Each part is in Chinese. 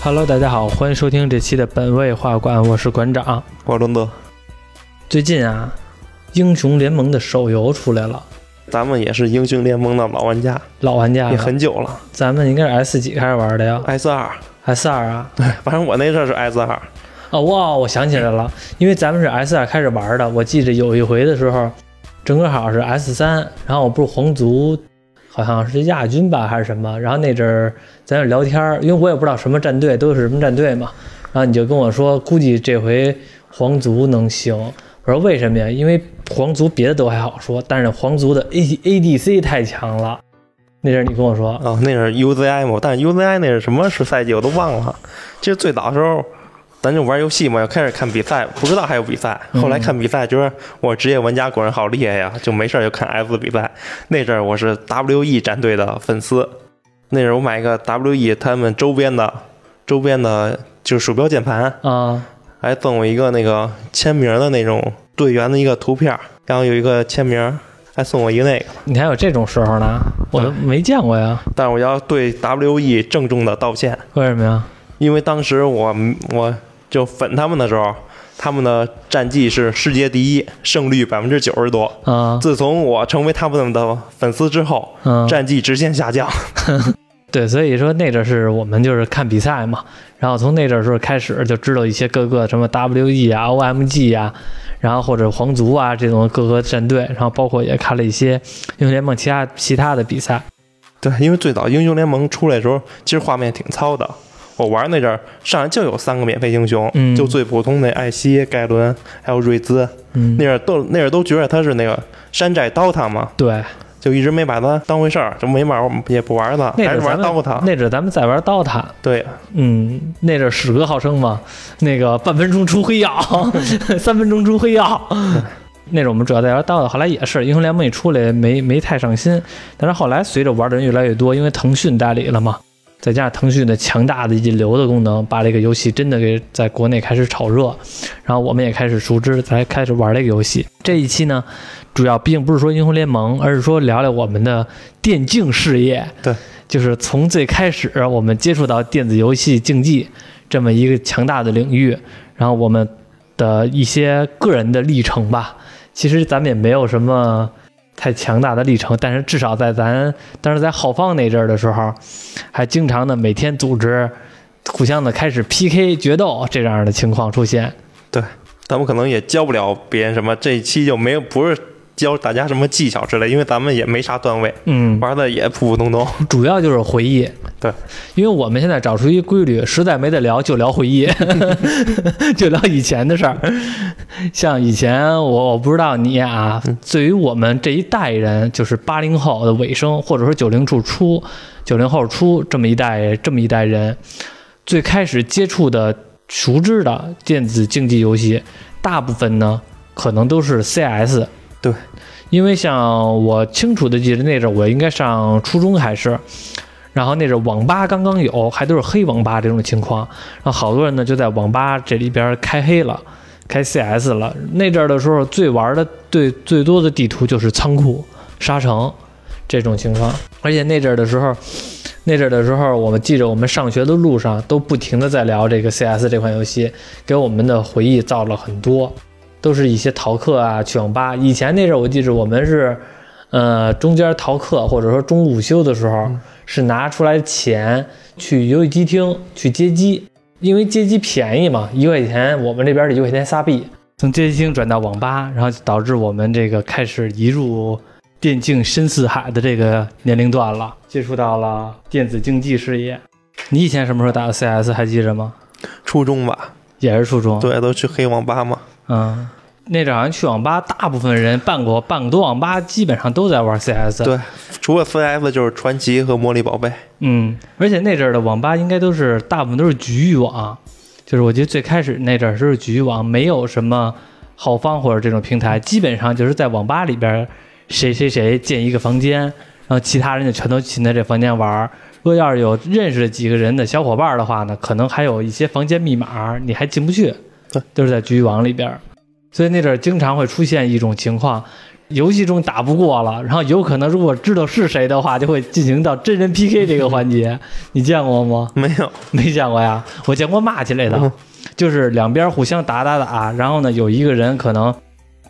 Hello，大家好，欢迎收听这期的本位画馆，我是馆长。我是伦德，最近啊，英雄联盟的手游出来了，咱们也是英雄联盟的老玩家，老玩家也。很久了。咱们应该是 S 几开始玩的呀 S 二，？S 二啊？对，反正我那阵儿是 S 二。哦哇，我想起来了，因为咱们是 S 二开始玩的。我记着有一回的时候，正好是 S 三，然后我不是皇族，好像是亚军吧还是什么，然后那阵儿咱俩聊天儿，因为我也不知道什么战队都是什么战队嘛，然后你就跟我说，估计这回皇族能行。我说为什么呀？因为皇族别的都还好说，但是皇族的 A ADC 太强了。那阵儿你跟我说，啊，那是 UZI 嘛，但是 UZI 那是什么是赛季我都忘了。其实最早的时候，咱就玩游戏嘛，要开始看比赛，不知道还有比赛。后来看比赛，觉得我职业玩家果然好厉害呀，就没事儿就看 S 比赛。那阵儿我是 WE 战队的粉丝，那阵儿我买一个 WE 他们周边的周边的就是鼠标键盘，啊，还送我一个那个签名的那种队员的一个图片儿，然后有一个签名，还送我一个那个。你还有这种时候呢？我都没见过呀。但是我要对 WE 郑重的道歉，为什么呀？因为当时我我就粉他们的时候，他们的战绩是世界第一，胜率百分之九十多。啊，自从我成为他们的粉丝之后，嗯，战绩直线下降。对，所以说那阵儿是我们就是看比赛嘛，然后从那阵儿时候开始就知道一些各个什么 WE 啊、OMG 啊，然后或者皇族啊这种各个战队，然后包括也看了一些英雄联盟其他其他的比赛。对，因为最早英雄联盟出来的时候，其实画面挺糙的。我玩那阵儿上来就有三个免费英雄，嗯。就最普通的艾希、盖伦还有瑞兹。嗯。那，阵儿都那阵儿都觉得他是那个山寨 DOTA 嘛，对，就一直没把他当回事儿，就没玩也不玩它，还是玩那阵儿咱们 DOTA。那阵儿咱们在玩 DOTA，对，嗯，那阵儿史哥号称嘛，那个半分钟出黑曜，三分钟出黑曜。那种我们主要在玩 DOTA，后来也是英雄联盟一出来没没太上心，但是后来随着玩的人越来越多，因为腾讯代理了嘛，再加上腾讯的强大的引流的功能，把这个游戏真的给在国内开始炒热，然后我们也开始熟知，才开始玩这个游戏。这一期呢，主要并不是说英雄联盟，而是说聊聊我们的电竞事业。对，就是从最开始我们接触到电子游戏竞技这么一个强大的领域，然后我们的一些个人的历程吧。其实咱们也没有什么太强大的历程，但是至少在咱当时在浩方那阵儿的时候，还经常的每天组织互相的开始 PK 决斗这样的情况出现。对咱们可能也教不了别人什么，这一期就没有不是教大家什么技巧之类，因为咱们也没啥段位，嗯，玩的也普普通通。主要就是回忆。对，因为我们现在找出一规律，实在没得聊就聊回忆，就聊以前的事儿。像以前我我不知道你啊，对于我们这一代人，就是八零后的尾声，或者说九零初初、九零后初这么一代这么一代人，最开始接触的、熟知的电子竞技游戏，大部分呢可能都是 CS。对，因为像我清楚的记得那阵儿，我应该上初中还是。然后那阵儿网吧刚刚有，还都是黑网吧这种情况，然后好多人呢就在网吧这里边开黑了，开 CS 了。那阵儿的时候，最玩的最最多的地图就是仓库、沙城这种情况。而且那阵儿的时候，那阵儿的时候，我们记着我们上学的路上都不停的在聊这个 CS 这款游戏，给我们的回忆造了很多，都是一些逃课啊，去网吧。以前那阵儿我记着我们是，呃，中间逃课或者说中午午休的时候。是拿出来钱去游戏机厅去接机，因为接机便宜嘛，一块钱我们这边是一块钱仨币，从街机厅转到网吧，然后导致我们这个开始移入电竞深似海的这个年龄段了，接触到了电子竞技事业。你以前什么时候打的 CS 还记着吗？初中吧，也是初中。对，都去黑网吧嘛。嗯，那阵好像去网吧，大部分人办过办过多网吧，基本上都在玩 CS。对，除了 CS 就是传奇和魔力宝贝。嗯，而且那阵儿的网吧应该都是大部分都是局域网，就是我记得最开始那阵儿都是局域网，没有什么浩方或者这种平台，基本上就是在网吧里边谁谁谁建一个房间，然后其他人就全都进在这房间玩儿。如果要是有认识的几个人的小伙伴的话呢，可能还有一些房间密码你还进不去对，都是在局域网里边儿。所以那阵儿经常会出现一种情况，游戏中打不过了，然后有可能如果知道是谁的话，就会进行到真人 PK 这个环节。你见过吗？没有，没见过呀，我见过骂起来的。嗯，就是两边互相打打打，然后呢，有一个人可能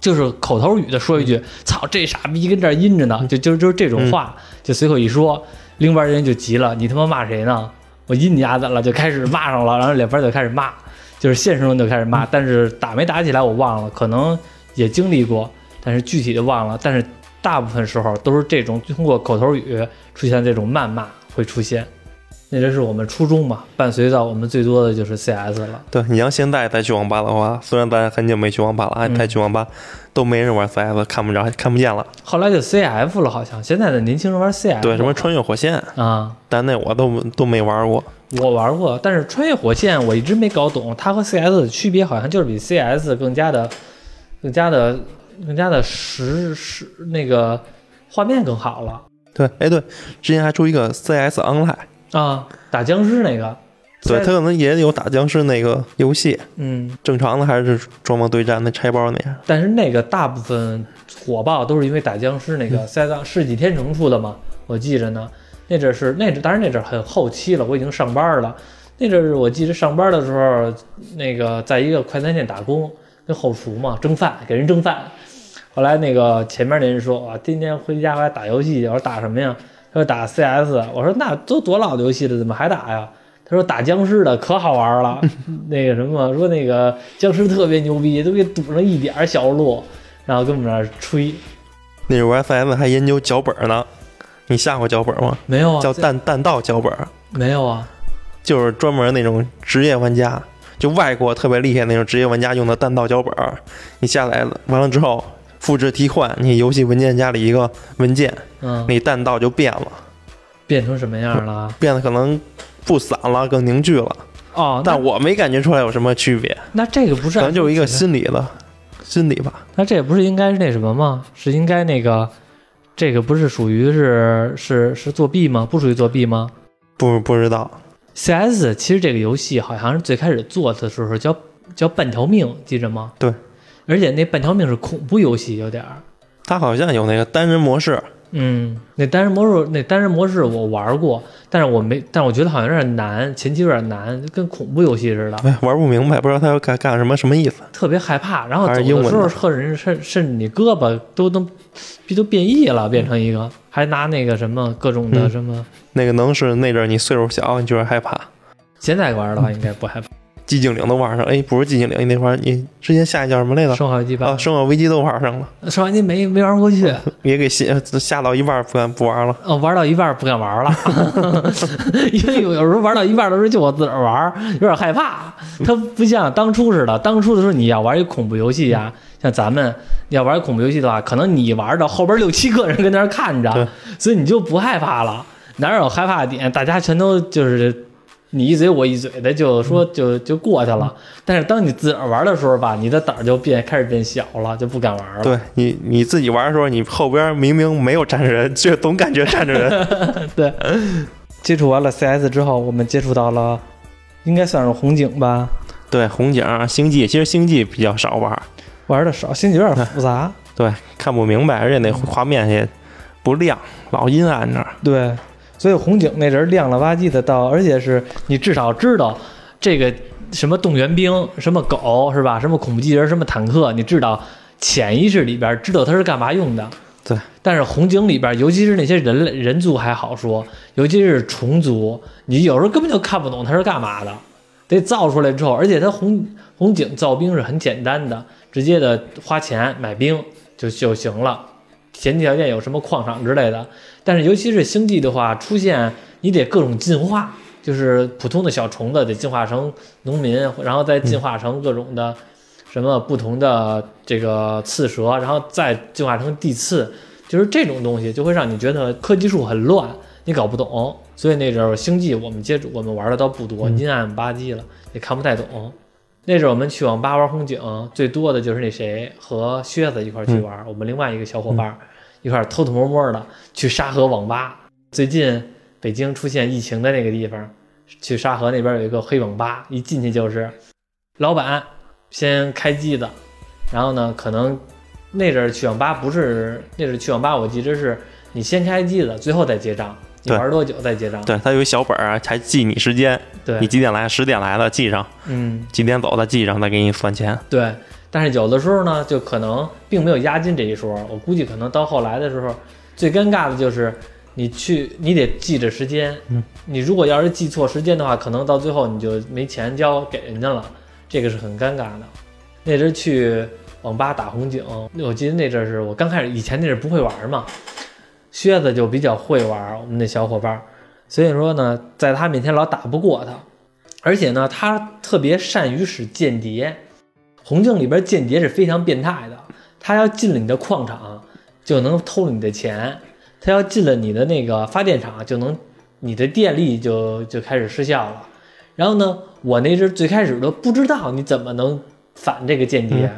就是口头语的说一句“操，这傻逼跟这儿阴着呢”，就就就是这种话，就随口一说，另外人就急了，你他妈骂谁呢？我阴你丫的了，就开始骂上了，然后两边就开始骂，就是现实中就开始骂，但是打没打起来我忘了，可能也经历过，但是具体的忘了，但是大部分时候都是这种通过口头语出现这种谩骂会出现。那这是我们初中嘛，伴随到我们最多的就是 CS 了。对你要现在再去网吧的话，虽然咱很久没去网吧了，嗯还再去网吧都没人玩 CS，看不着看不见了。后来就 CF 了，好像现在的年轻人玩 CF。对，什么穿越火线，啊，但那我都都没玩过。我玩过，但是穿越火线我一直没搞懂，它和 CS 的区别好像就是比 CS 更加的、更加的、更加的实实那个画面更好了对，哎对，之前还出一个 CS Online，啊，打僵尸那个。对，它可能也有打僵尸那个游戏，嗯，正常的还是装模对战那拆包那样。但是那个大部分火爆都是因为打僵尸那个赛道世纪天成出的嘛，我记着呢。那阵儿是那阵，当然那阵儿很后期了，我已经上班了。那阵儿我记着上班的时候，那个在一个快餐店打工，跟后厨嘛蒸饭，给人蒸饭。后来那个前面那人说啊，今天回家我还打游戏，我说打什么呀？他说打 CS，我说那都多老的游戏了，怎么还打呀？他说打僵尸的可好玩了，那个什么说那个僵尸特别牛逼，都给堵上一点小路，然后跟我们那儿吹。那时候玩 CS 还研究脚本呢，你下过脚本吗？没有啊，叫弹弹道脚本，没有啊，就是专门那种职业玩家，就外国特别厉害那种职业玩家用的弹道脚本。你下载了完了之后，复制替换，你游戏文件夹里一个文件，嗯，你弹道就变了，变成什么样了？变得可能不散了，更凝聚了。哦，但我没感觉出来有什么区别，那这个不是可能就是一个心理的心理吧。那这不是应该是那什么吗？是应该那个，这个不是属于是是是作弊吗？不属于作弊吗不不知道，？CS 其实这个游戏好像是最开始做的时候叫叫半条命，记着吗？对，而且那半条命是恐怖游戏，有点儿。它好像有那个单人模式，嗯，那单人模式，那单人模式我玩过，但是我没，但是我觉得好像有点难，前期有点难，跟恐怖游戏似的。哎，玩不明白，不知道他要干干什么，什么意思。特别害怕，然后走的时候，的或者是甚甚至你胳膊都能都变异了，变成一个，还拿那个什么各种的嗯什么。那个能是那阵儿你岁数小，你就是害怕。现在玩的话应该不害怕。寂静岭都玩上，哎，不是寂静岭，你那会儿你之前下一叫什么来着？生化危机啊，吧，生化危机都玩上了，生化危机没没玩过去，也给下下到一半不敢不玩了。哦，玩到一半不敢玩了，因为有有时候玩到一半的时候就我自个儿玩，有点害怕。它不像当初似的，当初的时候你要玩一恐怖游戏呀、像咱们要玩恐怖游戏的话，可能你玩到后边六七个人跟那儿看着，所以你就不害怕了。哪有害怕的点？大家全都就是你一嘴我一嘴的，就说就就过去了。但是当你自个儿玩的时候吧，你的胆儿就变开始变小了，就不敢玩了。对你你自己玩的时候，你后边明明没有站着人，却总感觉站着人。对，接触完了 CS 之后，我们接触到了，应该算是红警吧，对，红警、星际，其实星际比较少玩，玩的少，星际有点复杂。对，看不明白，而且那画面也不亮，老阴暗着。对，所以红警那人亮了吧唧的到，而且是你至少知道这个什么动员兵、什么狗是吧？什么恐怖机器人、什么坦克，你知道潜意识里边知道它是干嘛用的。对，但是红警里边，尤其是那些人类人族还好说，尤其是虫族，你有时候根本就看不懂它是干嘛的。得造出来之后，而且它红红警造兵是很简单的，直接的花钱买兵就就行了。前提条件有什么矿场之类的，但是尤其是星际的话，出现你得各种进化，就是普通的小虫子得进化成农民，然后再进化成各种的什么不同的这个刺蛇，然后再进化成地刺，就是这种东西就会让你觉得科技树很乱，你搞不懂。所以那阵儿星际我们接触我们玩的倒不多，阴暗吧唧了，也看不太懂。那阵儿我们去网吧玩红警，最多的就是那谁和靴子一块儿去玩，我们另外一个小伙伴儿。一块偷偷摸摸的去沙河网吧。最近北京出现疫情的那个地方，去沙河那边有一个黑网吧，一进去就是老板先开机子，然后呢可能那阵儿去网吧不是那阵儿去网吧，我记得是你先开机子，最后再结账，你对玩多久再结账。对，他有一小本儿啊，还记你时间，对你，几点来，十点来了记上，嗯，几点走的记上，再给你算钱。对。但是有的时候呢，就可能并没有押金这一说。我估计可能到后来的时候，最尴尬的就是你去，你得记着时间。嗯，你如果要是记错时间的话，可能到最后你就没钱交给人家了，这个是很尴尬的。那阵儿去网吧打红警，我记得那阵儿是我刚开始，以前那阵儿不会玩嘛，靴子就比较会玩，我们那小伙伴儿，所以说呢，在他面前老打不过他，而且呢，他特别善于使间谍。红镜里边间谍是非常变态的，他要进了你的矿场就能偷了你的钱，他要进了你的那个发电厂就能，你的电力就就开始失效了。然后呢，我那阵最开始都不知道你怎么能反这个间谍，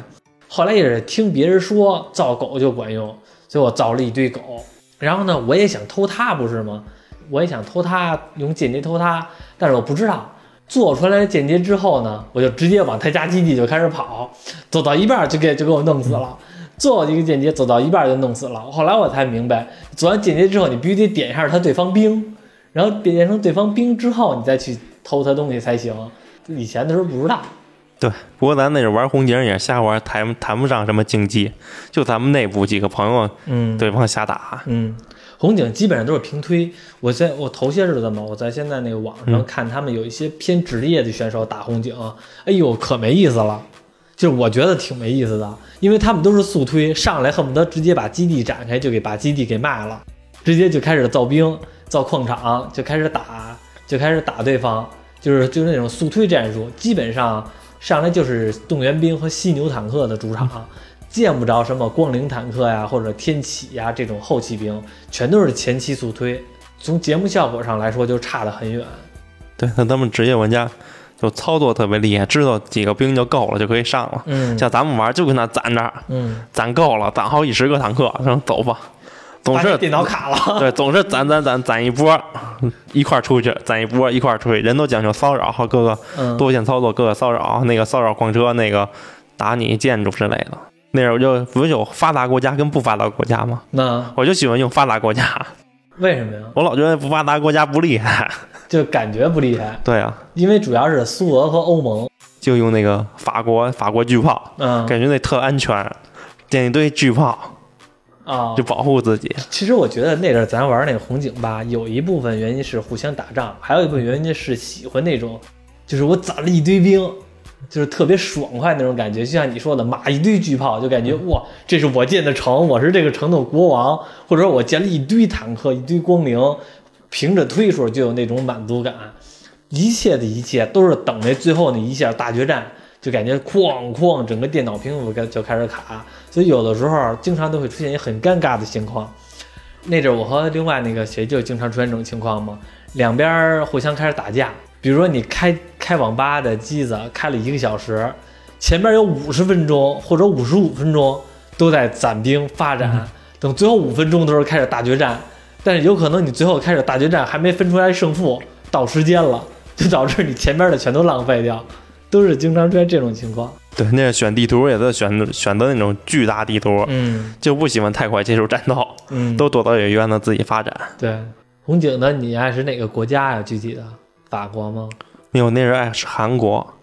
后来也是听别人说造狗就管用，所以我造了一堆狗。然后呢，我也想偷它，不是吗？我也想偷它，用间谍偷它，但是我不知道。做出来的间谍之后呢，我就直接往他家基地就开始跑，走到一半就给就给我弄死了。做一个间谍，走到一半就弄死了。后来我才明白，做完间谍之后，你必须得点一下他对方兵，然后变成对方兵之后，你再去偷他东西才行。以前的时候不知道。对，不过咱那时候玩红警也瞎玩，谈谈不上什么竞技，就咱们内部几个朋友嗯，对方瞎打。嗯，红警基本上都是平推。我在我头些日子嘛，我在现在那个网上嗯看他们有一些偏职业的选手打红警，哎呦，可没意思了。就是我觉得挺没意思的，因为他们都是速推，上来恨不得直接把基地展开，就给把基地给卖了，直接就开始造兵、造矿场，就开始打，就开始打对方，就是就是那种速推战术，基本上上来就是动员兵和犀牛坦克的主场。见不着什么光灵坦克呀，或者天启呀这种后期兵，全都是前期速推。从节目效果上来说，就差得很远。对，那他们职业玩家就操作特别厉害，知道几个兵就够了，就可以上了。嗯像咱们玩就跟那攒着，嗯，攒够了，攒好几十个坦克，然后走吧。总是电脑卡了。对，总是攒攒攒攒一波，一块出去，攒一波一块出去。人都讲究骚扰和各个嗯，多线操作，各个骚扰，那个骚扰矿车，那个打你建筑之类的。那时候就不是有发达国家跟不发达国家吗？那我就喜欢用发达国家，为什么呀？我老觉得不发达国家不厉害。就感觉不厉害，对啊，因为主要是苏俄和欧盟。就用那个法国法国巨炮，嗯感觉那特安全，点一堆巨炮啊就，保护自己。其实我觉得那阵儿咱玩那个红警吧，有一部分原因是互相打仗，还有一部分原因是喜欢那种，就是我攒了一堆兵，就是特别爽快那种感觉。就像你说的，马一堆巨炮，就感觉哇，这是我建的城，我是这个城的国王，或者说我建了一堆坦克、一堆光明，凭着推数就有那种满足感。一切的一切都是等那最后那一下大决战，就感觉哐哐，整个电脑屏幕就开始卡，所以有的时候经常都会出现一个很尴尬的情况。那阵儿我和另外那个谁就经常出现这种情况嘛，两边儿互相开始打架。比如说你开开网吧的机子开了一个小时，前面有五十分钟或者五十五分钟都在攒兵发展，等最后五分钟的时候开始大决战，但是有可能你最后开始大决战还没分出来胜负，到时间了，就导致你前面的全都浪费掉，都是经常出现这种情况。对，那个选地图也是选选择那种巨大地图，嗯就不喜欢太快接受战斗，嗯，都躲到远远的自己发展。对。红警呢，你爱是哪个国家呀？具体的法国吗？没有，那人爱是韩国，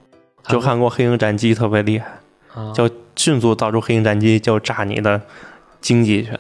就韩国黑鹰战机特别厉害，啊，就迅速造出黑鹰战机就炸你的经济去。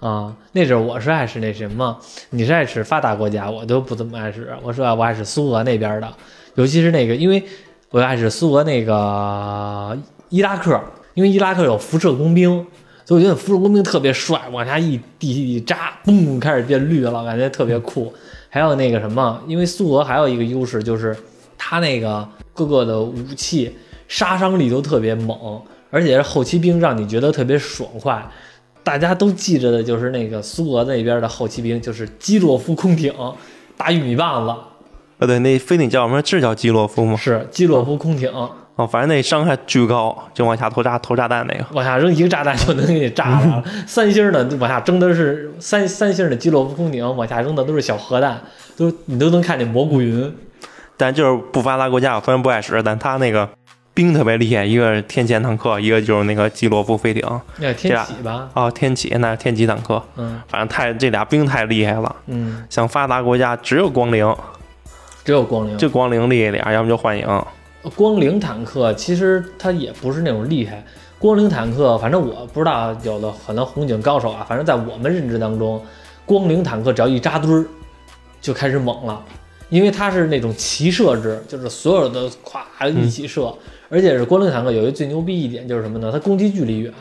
啊，那阵儿我是爱使那什么，你是爱使发达国家，我都不怎么爱使。我说我爱使苏俄那边的，尤其是那个，因为我爱使苏俄那个伊拉克，因为伊拉克有辐射工兵，所以我觉得辐射工兵特别帅，往下一地一扎，嘣，开始变绿了，感觉特别酷。还有那个什么，因为苏俄还有一个优势就是它那个各个的武器杀伤力都特别猛，而且是后期兵让你觉得特别爽快。大家都记着的就是那个苏俄那边的后期兵，就是基洛夫空艇，大玉米棒子，啊，对，那飞艇叫什么？是叫基洛夫吗？是基洛夫空艇，哦，反正那伤害巨高，就往下投炸投炸弹那个。往下扔一个炸弹就能给你炸了。三星的往下扔的是三三星的基洛夫空艇，往下扔的都是小核弹，都你都能看见蘑菇云。但就是不发达国家，我虽然不爱使，但他那个兵特别厉害，一个是天谴坦克，一个就是那个基洛夫飞艇。那天启吧？哦，天启那是天启坦克，嗯反正太这俩兵太厉害了。嗯，像发达国家只有光灵，只有光灵。就光灵厉害点，要么就幻影。光灵坦克其实它也不是那种厉害。光灵坦克，反正我不知道，有的很多红警高手啊，反正在我们认知当中，光灵坦克只要一扎堆儿，就开始猛了，因为它是那种齐射制，就是所有的咵一起射，而且是光灵坦克有一最牛逼一点就是什么呢？它攻击距离远，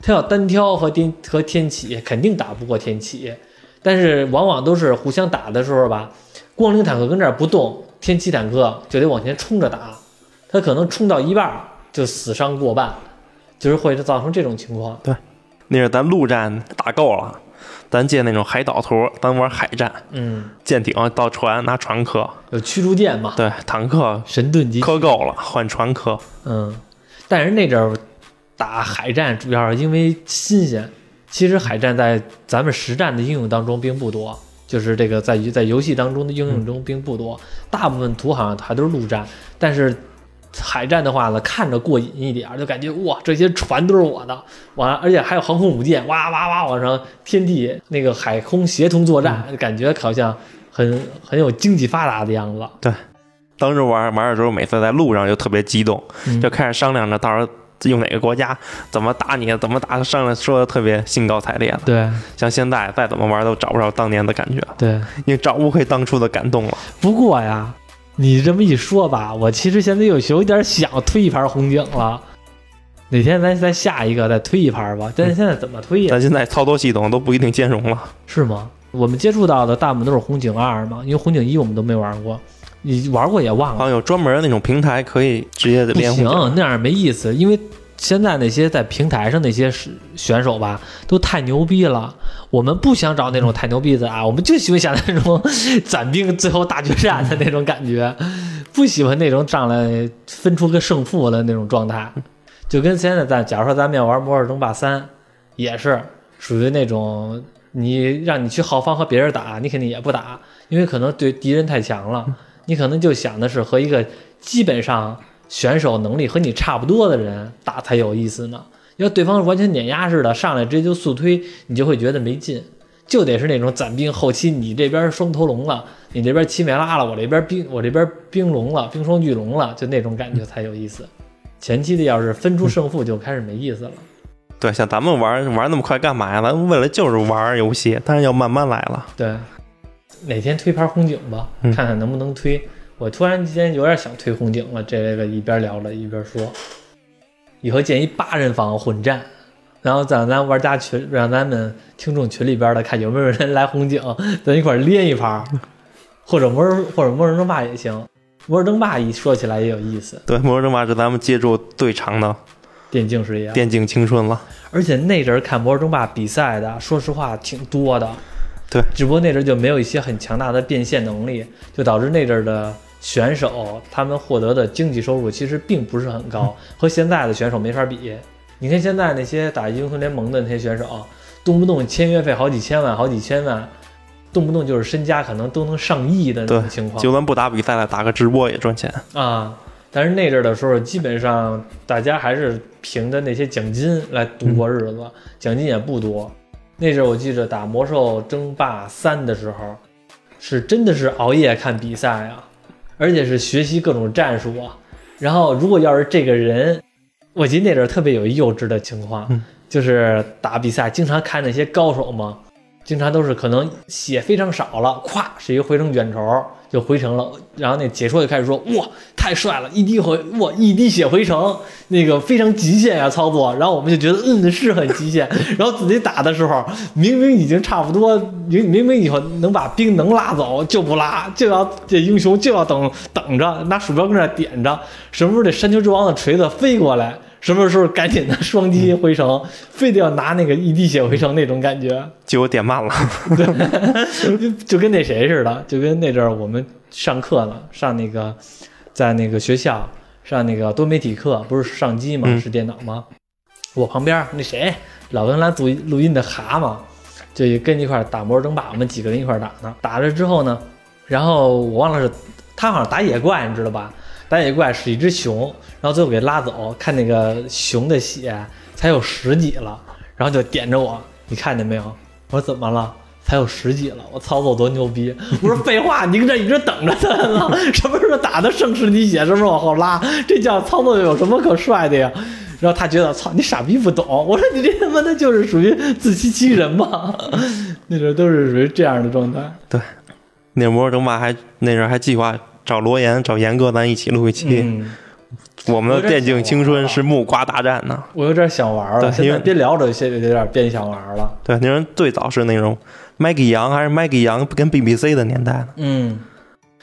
它要单挑和天和天启肯定打不过天启，但是往往都是互相打的时候吧，光灵坦克跟这儿不动，天启坦克就得往前冲着打，它可能冲到一半儿就死伤过半，就是会造成这种情况。对那是咱陆战打够了，咱借那种海岛图，咱玩海战，嗯，舰艇到船拿船磕，有驱逐舰嘛，对，坦克神盾机，磕够了换船磕。嗯，但是那阵儿打海战主要是因为新鲜，其实海战在咱们实战的应用当中并不多，就是这个在在游戏当中的应用中并不多，大部分图好像还都是陆战，但是。海战的话呢，看着过瘾一点儿，就感觉哇，这些船都是我的，完，而且还有航空母舰，哇哇哇往上天地那个海空协同作战，感觉好像很很有经济发达的样子。对。当时玩玩的时候，每次在路上就特别激动，嗯。就开始商量着到时候用哪个国家怎么打你，怎么打，商量说的特别兴高采烈的。对。像现在再怎么玩都找不着当年的感觉，对，你找不回当初的感动了。不过呀，你这么一说吧，我其实现在有有点想推一盘红警了。哪天咱再下一个再推一盘吧？但是现在怎么推呀？咱现在操作系统都不一定兼容了。是吗？我们接触到的大部分都是红警二嘛，因为红警一我们都没玩过，你玩过也忘了。好像有专门的那种平台可以直接不连红行，那样没意思，因为现在那些在平台上那些选手吧，都太牛逼了。我们不想找那种太牛逼的啊，我们就喜欢想那种 攒兵最后大决战的那种感觉，不喜欢那种上来分出个胜负的那种状态。就跟现在咱，假如说咱们要玩《摩尔争霸三》，也是属于那种你让你去浩方和别人打，你肯定也不打，因为可能对敌人太强了，你可能就想的是和一个基本上选手能力和你差不多的人打才有意思呢。要对方完全碾压式的上来直接就速推，你就会觉得没劲。就得是那种攒兵，后期你这边双头龙了，你这边七美拉了，我这边冰我这边冰龙了，冰霜巨龙了，就那种感觉才有意思。前期的要是分出胜负就开始没意思了。对，像咱们玩玩那么快干嘛呀？咱们为了就是玩游戏，但是要慢慢来了。对，哪天推盘红警吧，嗯看看能不能推。我突然之间有点想推红警了，这个一边聊着一边说，以后建一八人房混战，然后咱咱玩家群，让咱们听众群里边的看有没有人来红警，咱一块儿连一盘，或者魔人或者魔人争霸也行。魔人争霸一说起来也有意思，对，《魔兽争霸》是咱们接触最长的电竞事业，电竞青春了。而且那阵儿看魔兽争霸比赛的，说实话挺多的。对，只不过那阵儿就没有一些很强大的变现能力，就导致那阵儿的选手他们获得的经济收入其实并不是很高，和现在的选手没法比。你看现在那些打英雄联盟的那些选手，动不动签约费好几千万、好几千万，动不动就是身家可能都能上亿的那种情况。就算不打比赛了，打个直播也赚钱。啊，但是那阵儿的时候，基本上大家还是凭着那些奖金来度过日子，奖金也不多。那阵儿我记着打魔兽争霸三的时候，是真的是熬夜看比赛啊，而且是学习各种战术啊。然后如果要是这个人，我记得那阵儿特别有一幼稚的情况，嗯就是打比赛经常看那些高手嘛，经常都是可能血非常少了，咵是一个回城卷轴就回城了，然后那解说就开始说哇太帅了，一滴回哇一滴血回城，那个非常极限呀、操作，然后我们就觉得嗯是很极限，然后自己打的时候明明已经差不多，明明明以后能把兵能拉走就不拉，就要这英雄就要等等着拿鼠标跟那点着，什么时候这山丘之王的锤子飞过来。什么时候赶紧的双击回城，非得要拿那个一滴血回城那种感觉，就有点慢了，就就跟那谁似的，就跟那阵儿我们上课呢，上那个在那个学校上那个多媒体课，不是上机嘛，嗯是电脑吗？我旁边那谁老跟来录录音的蛤蟆，就跟一块儿打魔兽争霸，我们几个人一块儿打呢。打了之后呢，然后我忘了是他好像打野怪，你知道吧？打野怪是一只熊，然后最后给拉走，看那个熊的血才有十几了，然后就点着我，你看见没有？我说怎么了？才有十几了，我操作多牛逼！我说废话，你搁这一直等着他呢，什么时候打的盛世你血，什么时候往后拉，这叫操作有什么可帅的呀？然后他觉得操你傻逼不懂，我说你这他妈的就是属于自欺欺人嘛，那时候都是属于这样的状态。对，那魔兽争霸还那阵儿还计划找罗岩找岩哥咱一起录一期。嗯，我们的电竞青春是木瓜大战呢。我有点想玩了，对因为现在别聊着，现在有点变想玩了。对，那人最早是那种 Maggie 杨还是 Maggie 杨跟 BBC 的年代呢。嗯，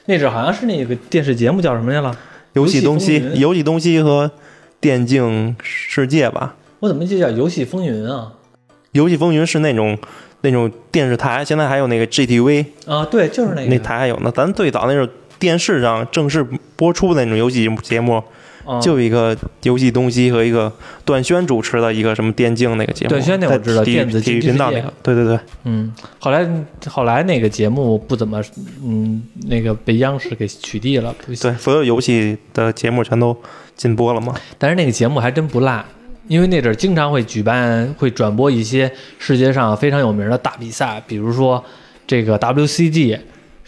那阵好像是那个电视节目叫什么来了？游戏东西游戏东西和电竞世界吧。我怎么记得叫《游戏风云》啊？游戏风云是那种那种电视台，现在还有那个 GTV 啊，对，就是那个那台还有呢。咱最早那种电视上正式播出的那种游戏节目，啊就一个游戏东西和一个段轩主持的一个什么电竞那个节目。段轩那我知道电子体育竞技频道那个，对对对嗯，后来后来那个节目不怎么，嗯，那个被央视给取缔了，对，所有游戏的节目全都禁播了嘛。但是那个节目还真不赖，因为那阵儿经常会举办、会转播一些世界上非常有名的大比赛，比如说这个 WCG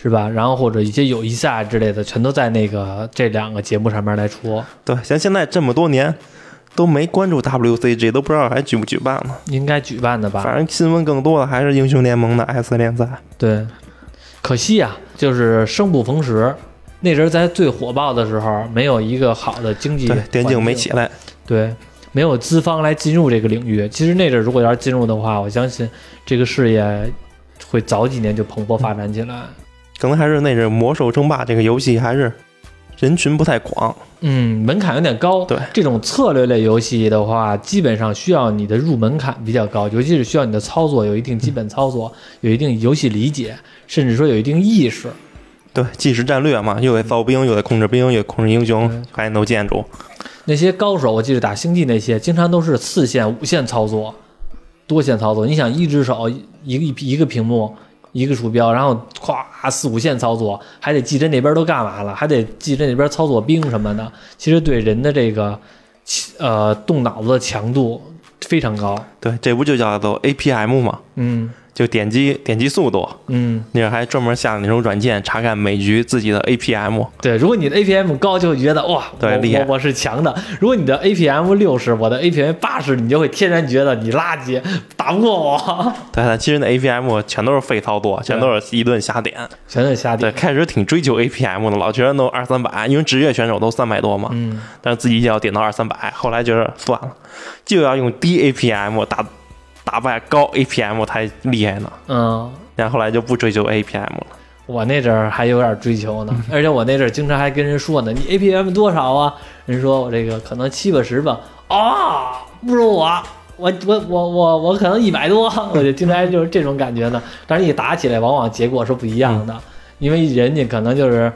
是吧？然后或者一些友谊赛之类的，全都在那个这两个节目上面来出，对，像现在这么多年都没关注 WCG，都不知道还举不举办了。应该举办的吧？反正新闻更多的还是英雄联盟的 S 联赛。对，可惜啊、就是生不逢时。那阵儿在最火爆的时候，没有一个好的经济对，电竞没起来。对，没有资方来进入这个领域。其实那阵儿如果要是进入的话，我相信这个事业会早几年就蓬勃发展起来。可能还是那阵魔兽争霸这个游戏还是人群不太广。嗯，门槛有点高。对这种策略类游戏的话，基本上需要你的入门槛比较高，尤其是需要你的操作有一定基本操作，有一定游戏理解，甚至说有一定意识。对，即时战略嘛，又得造兵，又得控制兵，又得控制英雄嗯，还得弄建筑。那些高手，我记得打星际那些，经常都是四线、五线操作，多线操作。你想，一只手一个一个屏幕，一个鼠标，然后咵四五线操作，还得记着那边都干嘛了，还得记着那边操作兵什么的。其实对人的这个呃动脑子的强度非常高。对，这不就叫做 APM 吗？嗯就点击点击速度，嗯，那还专门下那种软件查看每局自己的 APM。对，如果你的 APM 高，就会觉得哇，我对厉害我我是强的；如果你的 APM 六十，我的 APM 八十，你就会天然觉得你垃圾，打不过我，对，但其实那 APM 全都是废操作，全都是一顿瞎点。全是瞎点对，开始挺追求 APM 的，老觉得都二三百，因为职业选手都三百多嘛，嗯。但是自己也要点到二三百。后来觉得算了，就要用低 APM 打打败高 APM 才厉害呢。嗯，然后后来就不追求 APM 了。我那阵儿还有点追求呢，而且我那阵儿经常还跟人说呢，你 APM 多少啊？人说我这个可能七八十吧，啊，不如我，我我我我我可能一百多，我就经常就是这种感觉呢。但是一打起来，往往结果是不一样的，因为人家可能就是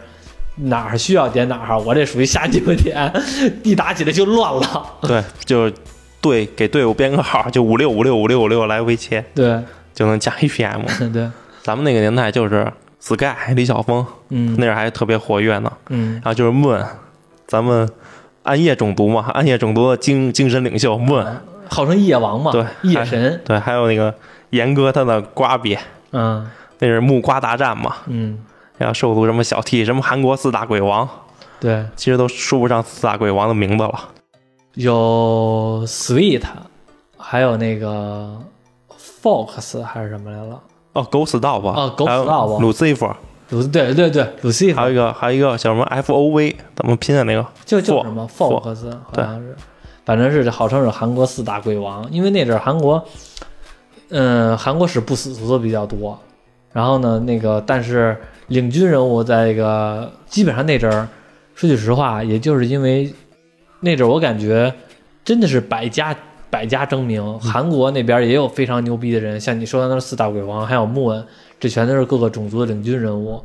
哪儿需要点哪儿，我这属于瞎鸡巴点，一打起来就乱了。对，就是队给队伍编个号，就五六五六五六五六来回切，对。就能加 APM。对，咱们那个年代就是 Sky 李晓峰嗯。那阵儿还特别活跃呢，嗯。然后就是 Moon，咱们暗夜种族嘛，暗夜种族的精精神领袖 Moon，号称夜王嘛，对夜神，对，还有那个严哥他的瓜比，嗯。那是木瓜大战嘛，嗯，然后兽族什么小 T，什么韩国四大鬼王，对。其实都说不上四大鬼王的名字了。有 Sweet，还有那个 Fox 还是什么来了？哦，Ghost Dog 吧，哦，Ghost 还有 Dog Lucifer，鲁对对对，鲁西还有一个还有一个叫什么 F O V，怎么拼的那个？就就什么 Fo- Fox 好像是，反正是号称是韩国四大鬼王，因为那阵儿韩国，嗯，韩国是不死族的比较多，然后呢，那个但是领军人物在这个基本上那阵儿，说句实话，也就是因为那阵我感觉真的是百家百家争鸣，韩国那边也有非常牛逼的人，像你说的那四大鬼王，还有穆恩，这全都是各个种族的领军人物。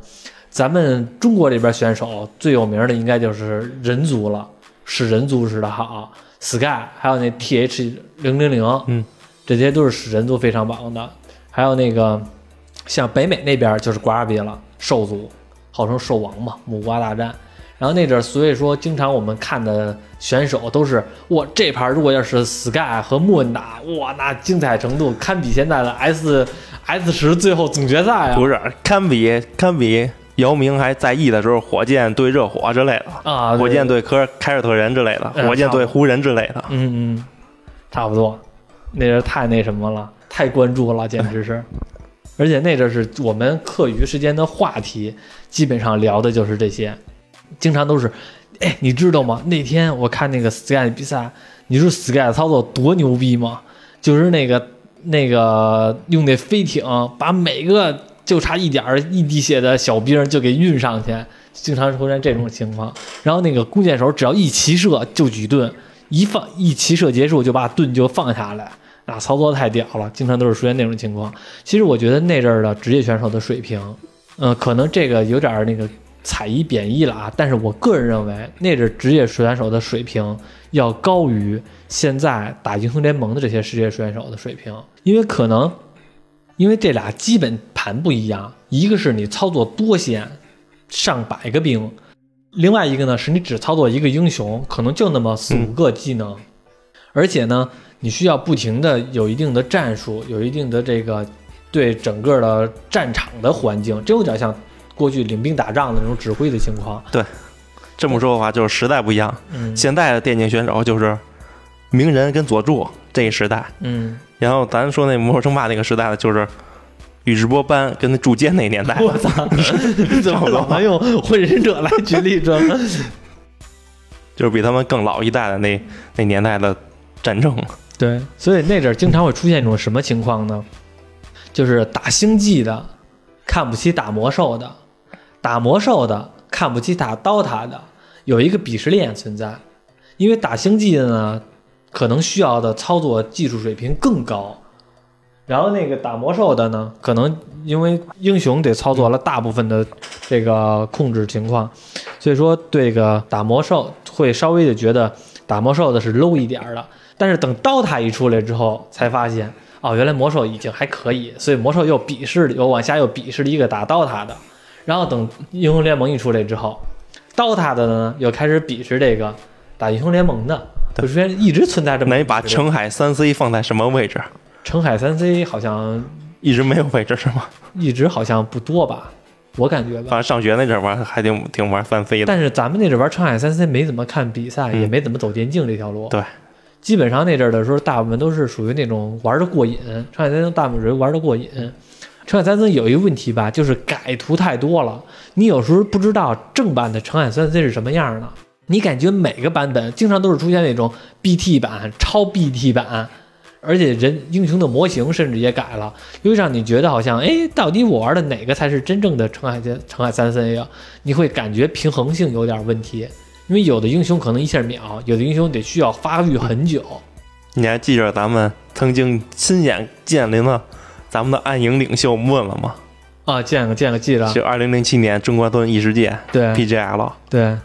咱们中国这边选手最有名的应该就是人族了，是人族似的好，Sky，还有那 TH 零零零，嗯，这些都是使人族非常棒的。还有那个像北美那边就是瓜比了，兽族，号称兽王嘛，木瓜大战。然后那阵儿，所以说经常我们看的选手都是，哇，这盘如果要是 Sky 和莫恩打，哇，那精彩程度堪比现在的 S S 十最后总决赛啊！不是，堪比堪比姚明还在役的时候，火箭对热火之类的，啊，火箭对，对科凯尔特人之类的，嗯火箭对湖人之类的。嗯嗯，差不多，那阵太那什么了，太关注了，简直是。而且那阵儿是我们课余时间的话题，基本上聊的就是这些，经常都是，哎，你知道吗？那天我看那个 Sky 的比赛，你说 Sky 的操作多牛逼吗？就是那个那个用那飞艇把每个就差一点一滴血的小兵就给运上去，经常出现这种情况。然后那个弓箭手只要一齐射就举盾，一放一齐射结束就把盾就放下来，那操作太屌了，经常都是出现那种情况。其实我觉得那阵儿的职业选手的水平，嗯、可能这个有点那个踩一贬义了啊，但是我个人认为那阵职业选手的水平要高于现在打英雄联盟的这些职业选手的水平，因为可能因为这俩基本盘不一样，一个是你操作多线，上百个兵。另外一个呢，是你只操作一个英雄，可能就那么四五个技能，而且呢，你需要不停的有一定的战术，有一定的这个对整个的战场的环境，这有点像过去领兵打仗的那种指挥的情况。对这么说的话，就是时代不一样。嗯现在的电竞选手就是鸣人跟佐助这一时代，嗯，然后咱说那魔兽争霸那个时代的，就是宇智波斑跟那铸剑那年代。我操，怎么老用火影忍者来举例子？就是比他们更老一代的那那年代的战争。对，所以那阵儿经常会出现一种什么情况呢？就是打星际的看不起打魔兽的，打魔兽的看不起打 DOTA 的，有一个鄙视链存在。因为打星际的呢，可能需要的操作技术水平更高，然后那个打魔兽的呢，可能因为英雄得操作了大部分的这个控制情况，所以说这个打魔兽会稍微的觉得打魔兽的是 low 一点的。但是等 DOTA 一出来之后，才发现哦，原来魔兽已经还可以，所以魔兽又鄙视了，又往下又鄙视了一个打 DOTA 的。然后等英雄联盟一出来之后，DOTA 的呢又开始鄙视这个打英雄联盟的，就出现一直存在这么那你把澄海三 C 放在什么位置？澄海三 C 好像一直没有位置是吗？一直好像不多吧，我感觉吧。反正上学那阵儿玩还挺挺玩三 C 的。但是咱们那阵玩澄海三 C 没怎么看比赛，嗯也没怎么走电竞这条路。对，基本上那阵儿的时候，大部分都是属于那种玩的过瘾。澄海三 C 大部分人玩的过瘾。澄海三 C 有一个问题吧，就是改图太多了，你有时候不知道正版的澄海三 C 是什么样的。你感觉每个版本经常都是出现那种 BT 版、超 BT 版，而且人英雄的模型甚至也改了，又让你觉得好像，哎，到底我玩的哪个才是真正的澄海三澄海三 C 呀？你会感觉平衡性有点问题，因为有的英雄可能一下秒，有的英雄得需要发育很久。你还记着咱们曾经亲眼见临了咱们的暗影领袖问了吗？啊，见个见个，记着，就二零零七年中关村异世界对 PGL 对，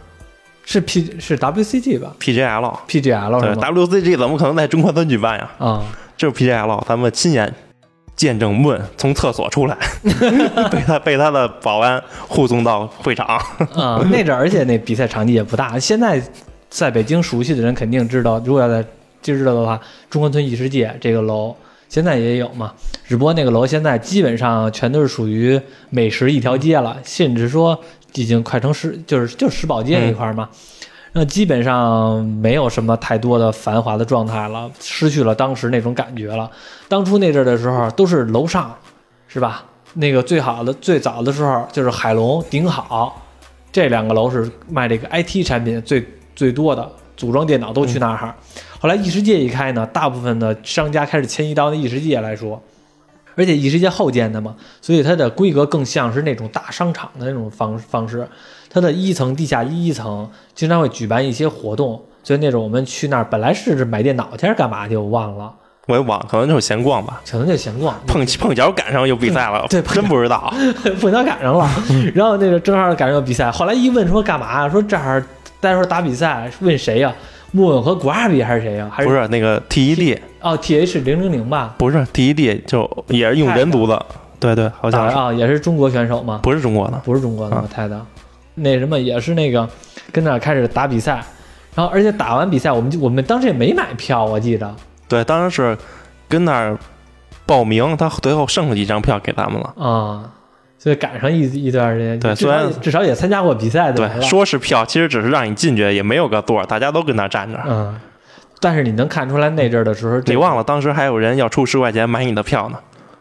是 P 是 WCG 吧 PGL，？PGL 对是吗？WCG 怎么可能在中关村举办呀？啊，就是 PGL，咱们亲眼见证问从厕所出来，被他被他的保安护送到会场。啊，那阵儿而且那比赛场地也不大。现在在北京熟悉的人肯定知道，如果要在知道的话，中关村异世界这个楼现在也有嘛。只不过那个楼现在基本上全都是属于美食一条街了，甚至说已经快成石，就是就是石宝街那块儿嘛。那基本上没有什么太多的繁华的状态了，失去了当时那种感觉了。当初那阵儿的时候，都是楼上，是吧？那个最好的最早的时候就是海龙、顶好这两个楼是卖这个 IT 产品最最多的，组装电脑都去那儿。后来异世界一开呢，大部分的商家开始迁移到那异世界来说，而且异世界后建的嘛，所以它的规格更像是那种大商场的那种方方式。它的一层、地下一层经常会举办一些活动，所以那种我们去那儿本来是买电脑去还是干嘛去，我忘了，我也忘，可能就是闲逛吧。可能就闲逛。碰碰巧赶上有比赛了，对真不知道。碰巧赶上了，然后那个正好赶上有比赛，后来一问说干嘛？说这儿待会儿打比赛，问谁呀？莫文和古阿比还是谁呀？还是不是那个 TED，哦，T H 零零零吧？不是 TED，就也是用人族的。对对，好像是啊，也是中国选手吗？不是中国的。不是中国的泰的，那什么也是那个跟那儿开始打比赛，然后而且打完比赛，我们就我们当时也没买票，我记得对，当时是跟那儿报名，他最后剩了几张票给咱们了。啊，所以赶上一一段时间，对虽然至少也参加过比赛对？对，说是票，其实只是让你进去，也没有个座，大家都跟那站着。嗯，但是你能看出来那阵儿的时候，你忘了当时还有人要出十块钱买你的票呢？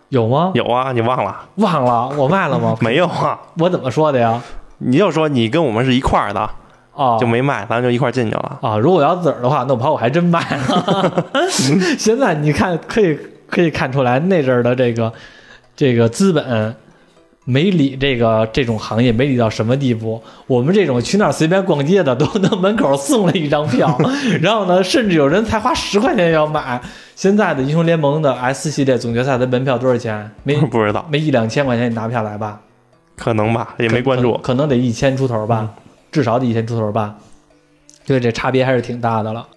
有吗？有啊，你忘了？忘了，我卖了吗？没有啊？我怎么说的呀？你就说你跟我们是一块儿的，哦，就没卖，咱就一块儿进去了。啊，如果要自个儿的话，那我怕我还真卖了。现在你看，可以可以看出来那阵儿的这个这个资本没理这个这种行业没理到什么地步。我们这种去那儿随便逛街的，都能门口送了一张票，然后呢，甚至有人才花十块钱要买。现在的英雄联盟的 S 系列总决赛的门票多少钱？没 不知道，没一两千块钱你拿不下来吧？可能吧，也没关注可，。可能得一千出头吧，至少得一千出头吧。所以这差别还是挺大的了。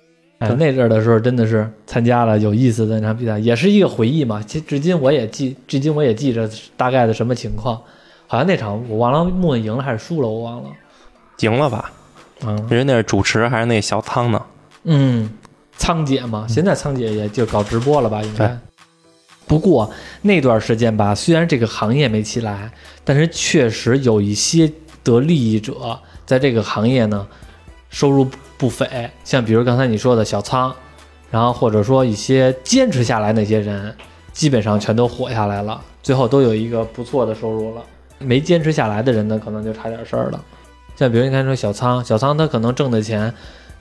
哎，那阵儿的时候真的是参加了有意思的那场比赛，也是一个回忆嘛。其至今我也记，至今我也记着大概的什么情况。好像那场我忘了木恩赢了还是输了，我忘了。赢了吧？嗯人那是主持还是那小仓呢？嗯，仓姐嘛，现在仓姐也就搞直播了吧，应该。不过那段时间吧，虽然这个行业没起来，但是确实有一些得利益者在这个行业呢，收入不菲。像比如刚才你说的小仓，然后或者说一些坚持下来那些人，基本上全都活下来了，最后都有一个不错的收入了。没坚持下来的人呢，可能就差点事儿了。像比如你看说小仓，小仓他可能挣的钱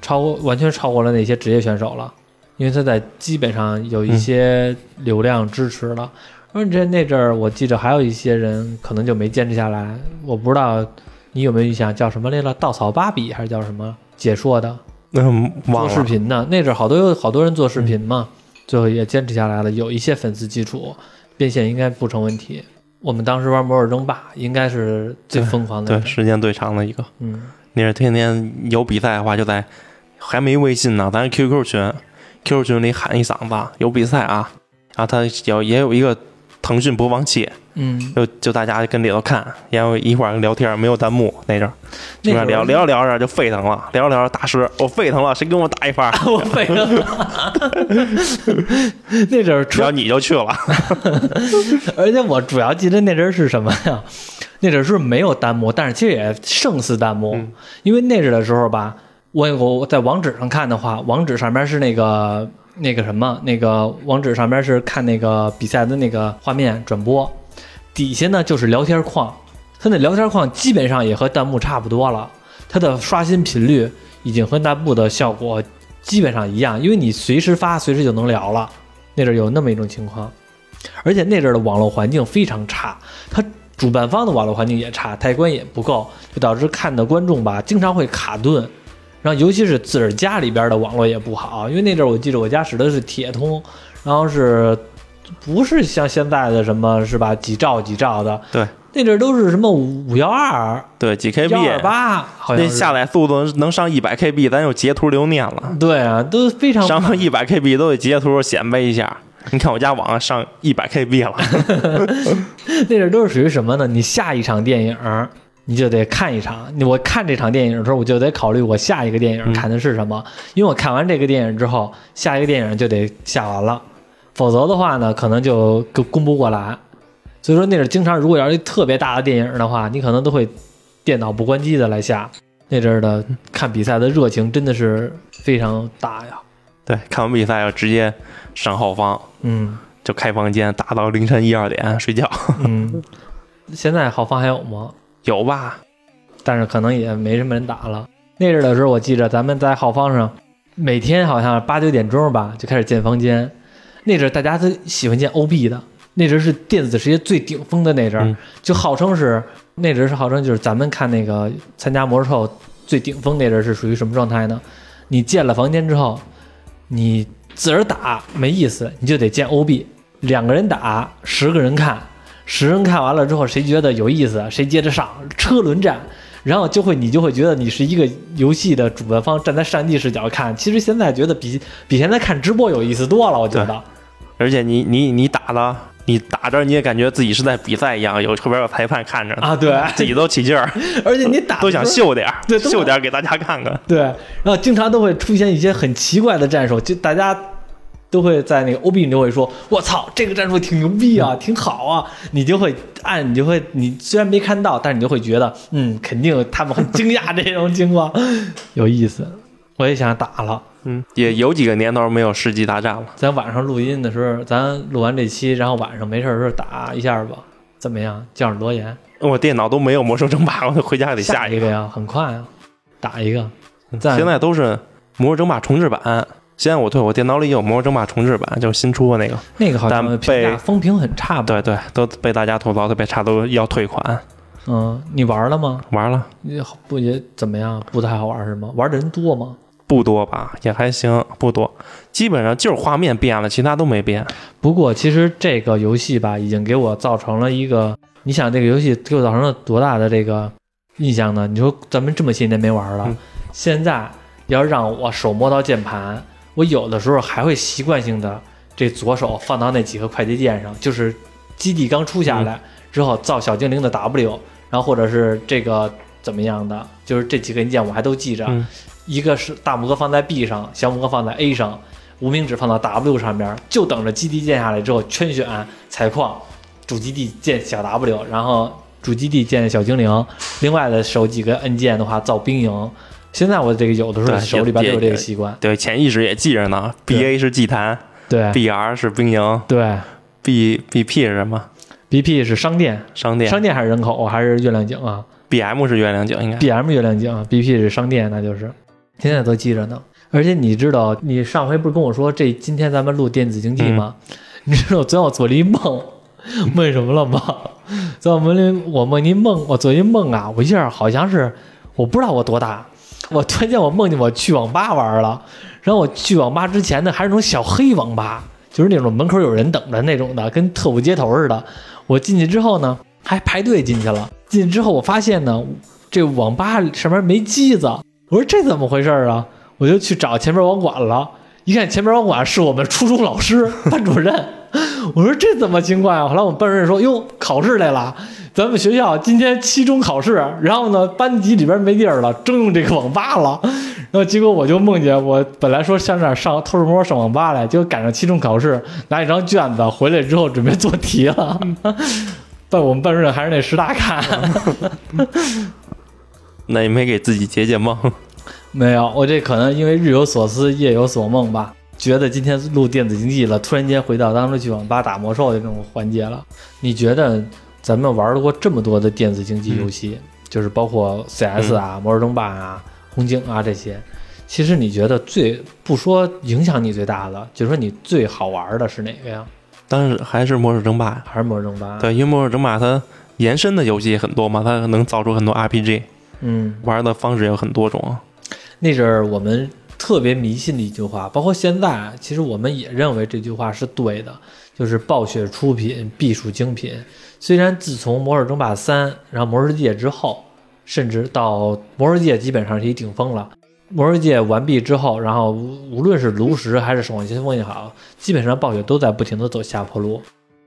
超过完全超过了那些职业选手了，因为他在基本上有一些流量支持了。而且那阵儿我记着还有一些人可能就没坚持下来，我不知道你有没有印象，叫什么来着？稻草芭比还是叫什么解说的？做视。频的那阵儿好多有好多人做视频嘛，最后也坚持下来了，有一些粉丝基础，变现应该不成问题。我们当时玩《摩尔争霸》应该是最疯狂的对，人，时间最长的一个。嗯，那是天天有比赛的话，就在还没微信呢，咱是 QQ 群，QQ 群里喊一嗓子有比赛啊，然后他有也有一个腾讯播放器，嗯，就就大家跟里头看，然后一会儿聊天，没有弹幕那阵那那聊聊着聊着就沸腾了，聊着聊着大师我沸腾了，谁跟我打一发？我沸腾了。那阵儿主要你就去了，而且我主要记得那阵儿是什么呀？那阵儿是没有弹幕，但是其实也胜似弹幕，嗯因为那阵儿的时候吧，我我在网址上看的话，网址上面是那个那个什么，那个网址上面是看那个比赛的那个画面转播，底下呢就是聊天框，它那聊天框基本上也和弹幕差不多了，它的刷新频率已经和弹幕的效果基本上一样，因为你随时发随时就能聊了。那阵有那么一种情况，而且那阵的网络环境非常差，它主办方的网络环境也差，带宽也不够，就导致看的观众吧经常会卡顿。然后尤其是自个儿家里边的网络也不好，因为那阵儿我记得我家使的是铁通，然后是不是像现在的什么是吧几兆几兆的？对，那阵儿都是什么五幺二、对，几幺二 KB，八，好像那下载速度能上一百 KB，咱就截图留念了，对啊，都非常上一百 KB 都得截图显摆一下。你看我家网上一百 KB 了，那阵儿都是属于什么呢？你下一场电影儿，你就得看一场。我看这场电影的时候，我就得考虑我下一个电影嗯看的是什么，因为我看完这个电影之后，下一个电影就得下完了，否则的话呢，可能就攻攻不过来。所以说那阵儿经常，如果要是一特别大的电影的话，你可能都会电脑不关机的来下。那阵儿的看比赛的热情真的是非常大呀。对，看完比赛要直接上后方，嗯就开房间，打到凌晨一二点睡觉，嗯，现在好房还有吗？有吧？但是可能也没什么人打了。那阵儿的时候，我记着咱们在浩方上，每天好像八九点钟吧就开始建房间。那阵儿大家都喜欢建 OB 的，那阵儿是电子世界最顶峰的那阵就号称是那阵儿是号称就是咱们看那个参加魔兽最顶峰那阵儿是属于什么状态呢？你建了房间之后，你自个儿打没意思，你就得建 OB，两个人打，十个人看，十人看完了之后，谁觉得有意思，谁接着上车轮战，然后就会你就会觉得你是一个游戏的主办方，站在上帝视角看。其实现在觉得比比现在看直播有意思多了，我觉得。而且你你你打了，你打着你也感觉自己是在比赛一样，有后边有裁判看着呢，啊，对，自己都起劲儿，而且你 打都想秀点儿，对秀点儿给大家看看。对，然后经常都会出现一些很奇怪的战术，就大家都会在那个 OB 你就会说，我操，这个战术挺牛逼啊，挺好啊，你就会按，你就会，你虽然没看到，但是你就会觉得，嗯，肯定他们很惊讶这种情况，有意思。我也想打了，嗯，也有几个年头没有世纪大战了。咱晚上录音的时候，咱录完这期，然后晚上没事儿的时候打一下吧，怎么样？叫上罗岩？我电脑都没有魔兽争霸，我回家得下一个。一个呀，很快啊，打一个。赞现在都是魔兽争霸重置版。现在我对我电脑里有魔兽争霸重置版，就是新出的那个。那个好像被风评很差吧？对对，都被大家吐槽特别差，都要退款。嗯，你玩了吗？玩了也不也怎么样？不太好玩是吗？玩的人多吗？不多吧，也还行，不多，基本上就是画面变了，其他都没变。不过其实这个游戏吧，已经给我造成了一个，你想这个游戏给我造成了多大的这个印象呢？你说咱们这么些年没玩了，嗯现在要让我手摸到键盘，我有的时候还会习惯性的这左手放到那几个快捷键上，就是基地刚出下来之后造小精灵的 W，然后或者是这个怎么样的，就是这几个按键我还都记着。嗯一个是大拇哥放在 B 上，小拇哥放在 A 上，无名指放到 W 上边，就等着基地键下来之后圈选采矿，主基地建小 W，然后主基地建小精灵，另外的手几个按键的话造兵营。现在我这个有的时候对手里边都有这个习惯，对，潜意识也记着呢。B A 是祭坛对，B R 是兵营对，B B P 是什么？，BP 是商店，商店。商店还是人口还是月亮井啊 B M 是月亮井，应该。？BM 月亮井，BP 是商店，那就是现在都记着呢。而且你知道，你上回不是跟我说这今天咱们录电子竞技吗？你知道我昨天我做了一梦，梦什么了吗？在我梦里，我梦一梦，我做一梦啊，我一下好像是我不知道我多大，我突然间我梦见我去网吧玩了，然后我去网吧之前呢还是那种小黑网吧，就是那种门口有人等着那种的，跟特务接头似的。我进去之后呢，还排队进去了。进去之后，我发现呢，这网吧上面没机子，我说这怎么回事啊？我就去找前面网管了，一看前面网管是我们初中老师班主任，我说这怎么情况呀？后来我们班主任说，哟，考试来了。咱们学校今天期中考试，然后呢，班级里边没地儿了，征用这个网吧了。然后结果我就梦见我本来说上那儿上偷着摸上网吧来，结果赶上期中考试，拿一张卷子回来之后准备做题了。但我们班主任还是那十大看，那也没给自己解解梦。没有，我这可能因为日有所思夜有所梦吧，觉得今天录电子竞技了，突然间回到当初去网吧打魔兽的这种环节了。你觉得咱们玩过这么多的电子竞技游戏，就是包括 CS 啊、魔兽争霸啊、红警啊这些，其实你觉得最不说影响你最大的，就是说你最好玩的是哪个呀？当然还是魔兽争霸呀。还是魔兽争霸？，对，因为魔兽争霸它延伸的游戏也很多嘛，它能造出很多 RPG，嗯，玩的方式也有很多种。那阵儿我们特别迷信的一句话，包括现在，其实我们也认为这句话是对的，就是暴雪出品必属精品。虽然自从《魔兽争霸三》，然后《魔兽世界》之后，甚至到《魔兽世界》基本上是一顶峰了。魔兽世界完毕之后，然后无论是炉石还是守望先锋也好，基本上暴雪都在不停的走下坡路。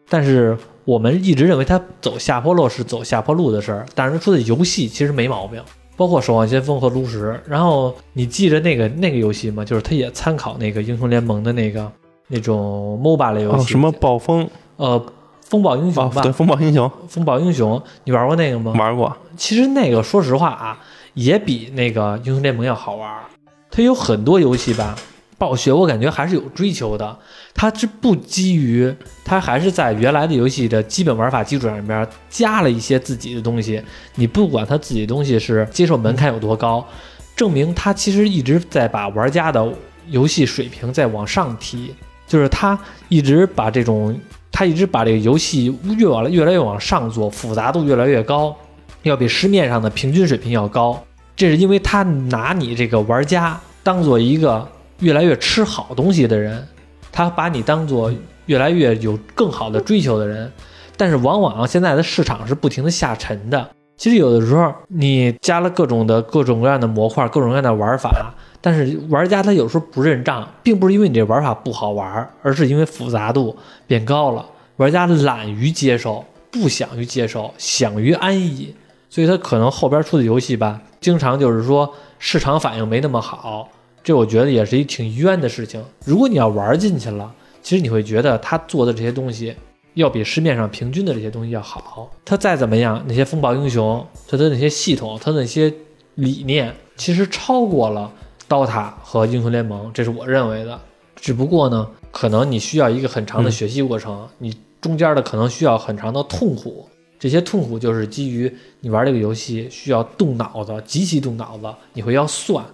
但是我们一直认为它走下坡路是走下坡路的事儿，但是它出的游戏其实没毛病。包括《守望先锋》和《炉石》，然后你记着那个那个游戏吗？就是它也参考那个英雄联盟的那个那种 MOBA 类游哦，戏，什么暴风呃风暴英雄哦，吧？对，风暴英雄风暴英雄，你玩过那个吗？玩过。其实那个说实话啊，也比那个英雄联盟要好玩儿。它有很多游戏吧，暴雪我感觉还是有追求的，它是不基于，它还是在原来的游戏的基本玩法基础上面加了一些自己的东西。你不管它自己的东西是接受门槛有多高，证明它其实一直在把玩家的游戏水平在往上提，就是它一直把这种，它一直把这个游戏越往越来越往上做，复杂度越来越高，要比市面上的平均水平要高。这是因为他拿你这个玩家当做一个越来越吃好东西的人，他把你当做越来越有更好的追求的人。但是往往现在的市场是不停的下沉的。其实有的时候你加了各种的各种各样的模块，各种各样的玩法，但是玩家他有时候不认账，并不是因为你这玩法不好玩，而是因为复杂度变高了。玩家懒于接受，不想于接受，想于安逸，所以他可能后边出的游戏吧，经常就是说市场反应没那么好。这我觉得也是一挺冤的事情。如果你要玩进去了，其实你会觉得他做的这些东西要比市面上平均的这些东西要好。他再怎么样，那些风暴英雄，他的那些系统，他的那些理念，其实超过了 DOTA 和英雄联盟，这是我认为的。只不过呢，可能你需要一个很长的学习过程，你中间的可能需要很长的痛苦。这些痛苦就是基于你玩这个游戏需要动脑子，极其动脑子，你会要算。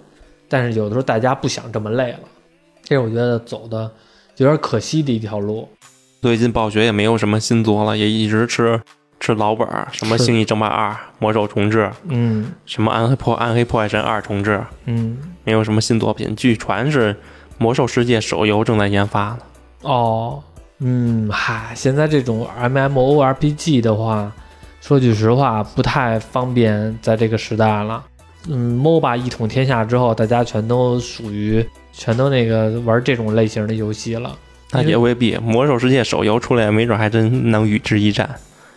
但是有的时候大家不想这么累了，这是我觉得走的有点可惜的一条路。最近暴雪也没有什么新作了，也一直吃吃老本儿，什么《星际争霸二》、《魔兽重置》，嗯什么《暗黑破暗黑破坏神二》重置，嗯，没有什么新作品。据传是《魔兽世界》手游正在研发呢。哦，嗯，嗨，现在这种 MMORPG 的话，说句实话，不太方便在这个时代了。嗯，MOBA 一统天下之后，大家全都属于全都那个玩这种类型的游戏了，那也未必，《魔兽世界》手游出来，没准还真能与之一战。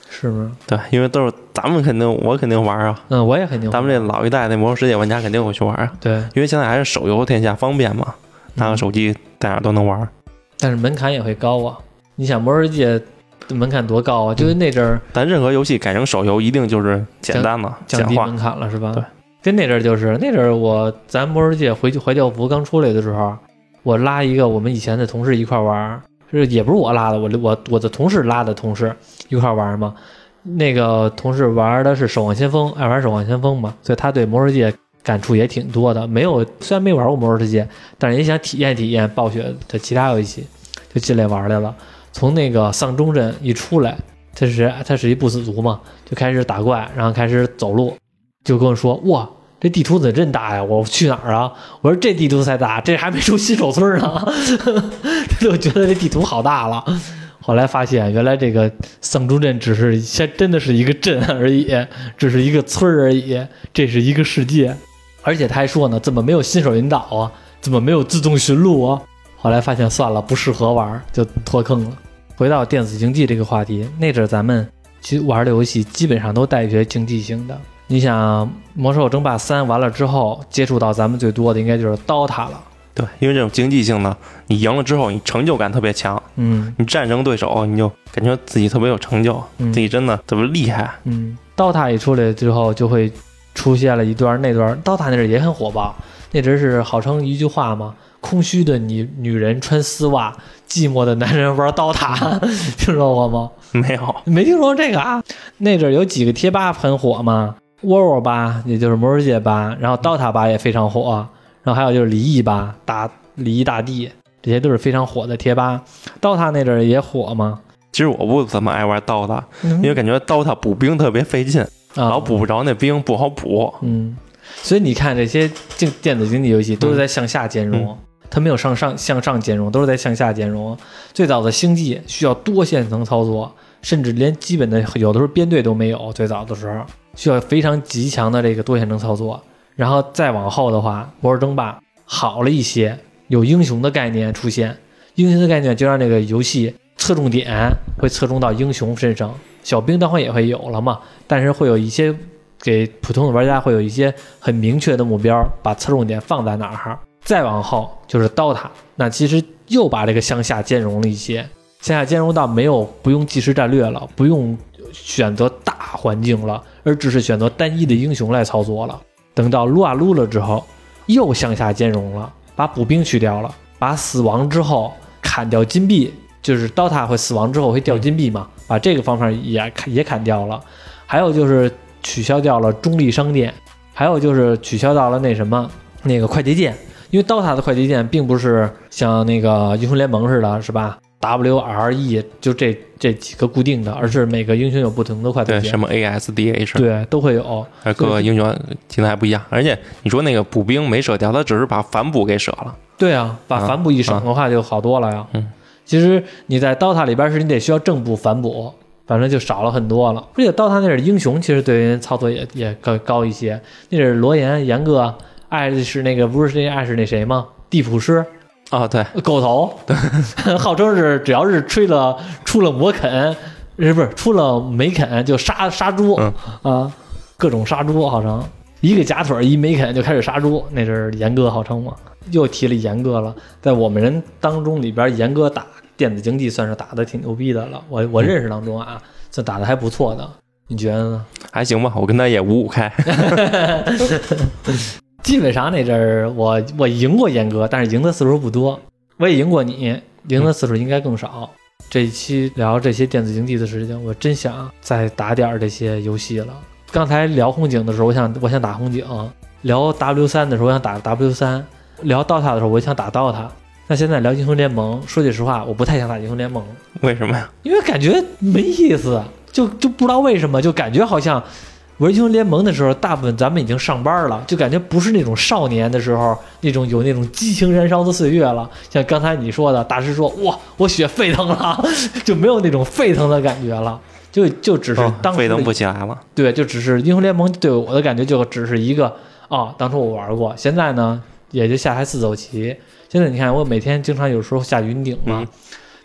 是吗？对，因为都是咱们肯定，我肯定玩啊。嗯，我也肯定。咱们这老一代那《魔兽世界》玩家肯定会去玩啊，对，因为现在还是手游天下方便嘛，拿个手机在哪儿都能玩。但是门槛也会高啊。你想《魔兽世界》的门槛多高啊？就是那阵儿但任何游戏改成手游，一定就是简单了、简化降低门。槛了，是吧？对。跟那阵儿就是那阵儿，我咱魔兽世界回怀旧服刚出来的时候，我拉一个我们以前的同事一块玩儿，是也不是我拉的，我我我的同事拉的同事一块玩嘛。那个同事玩的是《守望先锋》，爱玩《守望先锋》嘛，所以他对魔兽世界感触也挺多的。没有虽然没玩过魔兽世界，但是也想体验体验暴雪的其他游戏，就进来玩来了。从那个丧钟镇一出来，他是他是一不死族嘛，就开始打怪，然后开始走路，就跟我说：“哇，这地图怎么真大呀？我去哪儿啊？”我说：“这地图才大，这还没出新手村呢。”他就觉得这地图好大了。后来发现，原来这个丧钟镇只是先真的是一个镇而已，只是一个村而已，这是一个世界。而且他还说呢，怎么没有新手引导啊？怎么没有自动寻路啊？后来发现算了，不适合玩，就脱坑了。回到电子竞技这个话题，那阵咱们其实玩的游戏基本上都带一些竞技性的。你想，《魔兽争霸三》完了之后，接触到咱们最多的应该就是 DOTA 了。对，因为这种竞技性呢，你赢了之后，你成就感特别强，嗯你战胜对手，你就感觉自己特别有成就，嗯自己真的特别厉害。嗯，DOTA 一出来之后，就会出现了一段那段 DOTA 那阵也很火爆，那阵是号称一句话嘛：“空虚的女女人穿丝袜，寂寞的男人玩 DOTA。”听说过吗？没有，没听说过这个啊？那阵有几个贴吧很火嘛，WoW 吧，也就是魔兽世界吧，然后 DOTA 吧也非常火，然后还有就是离异吧，大离异大帝，这些都是非常火的贴吧。DOTA 那阵儿也火嘛，其实我不怎么爱玩 DOTA，因因为感觉 DOTA 补兵特别费劲，啊老补不着那兵，不好补。嗯，所以你看这些竞电子竞技游戏都是在向下兼容，它没有上上向上兼容，都是在向下兼容。最早的星际需要多线程操作，甚至连基本的有的时候编队都没有。最早的时候需要非常极强的这个多线程操作，然后再往后的话，魔兽争霸好了一些，有英雄的概念出现，英雄的概念就让这个游戏侧重点会侧重到英雄身上，小兵当然也会有了嘛，但是会有一些给普通的玩家会有一些很明确的目标，把侧重点放在哪儿。再往后就是 DOTA，那其实又把这个向下兼容了一些，向下兼容到没有不用即时战略了，不用选择大环境了，而只是选择单一的英雄来操作了。等到撸啊撸了之后，又向下兼容了，把补兵去掉了，把死亡之后砍掉金币，就是 DOTA 会死亡之后会掉金币嘛，把这个方法也也砍掉了。还有就是取消掉了中立商店，还有就是取消到了那什么那个快捷键，因为 DOTA 的快捷键并不是像那个英雄联盟似的，是吧？W R E 就这这几个固定的，而是每个英雄有不同的快捷对，键什，么 ASDH，对，都会有。还各个英雄技能还不一样。而且你说那个补兵没舍掉，他只是把反补给舍了。对啊，把啊反补一省的话就好多了呀。嗯，其实你在 DOTA 里边是你得需要正补反补，反正就少了很多了。而且 DOTA 那是英雄其实对人操作也也更高一些，那是罗岩、严哥，爱是那个不是那爱是那谁吗？地普师，啊，对，狗头，号称是只要是吹了出了魔肯，是不是出了梅肯就杀杀猪、嗯啊，各种杀猪，号称一个假腿一梅肯就开始杀猪，那是严哥号称嘛。又提了严哥了，在我们人当中里边，严哥打电子竞技算是打的挺牛逼的了。我我认识当中啊，算打的还不错的，你觉得呢？还行吧，我跟他也五五开。基本上那阵儿我我赢过严哥，但是赢的次数不多。我也赢过你，赢的次数应该更少。这一期聊这些电子竞技的事情，我真想再打点儿这些游戏了。刚才聊红警的时候，我想我想打红警；聊 W 三的时候，我想打 W 三；聊 DOTA 的时候，我想打 DOTA。那现在聊英雄联盟，说句实话，我不太想打英雄联盟，为什么呀？因为感觉没意思，就就不知道为什么，就感觉好像玩英雄联盟的时候，大部分咱们已经上班了，就感觉不是那种少年的时候那种有那种激情燃烧的岁月了。像刚才你说的，大师说哇，我血沸腾了，就没有那种沸腾的感觉了，就就只是哦当沸腾不起来了。对，就只是英雄联盟对我的感觉就只是一个啊，当初我玩过，现在呢也就下台四走棋。现在你看，我每天经常有时候下云顶嘛，嗯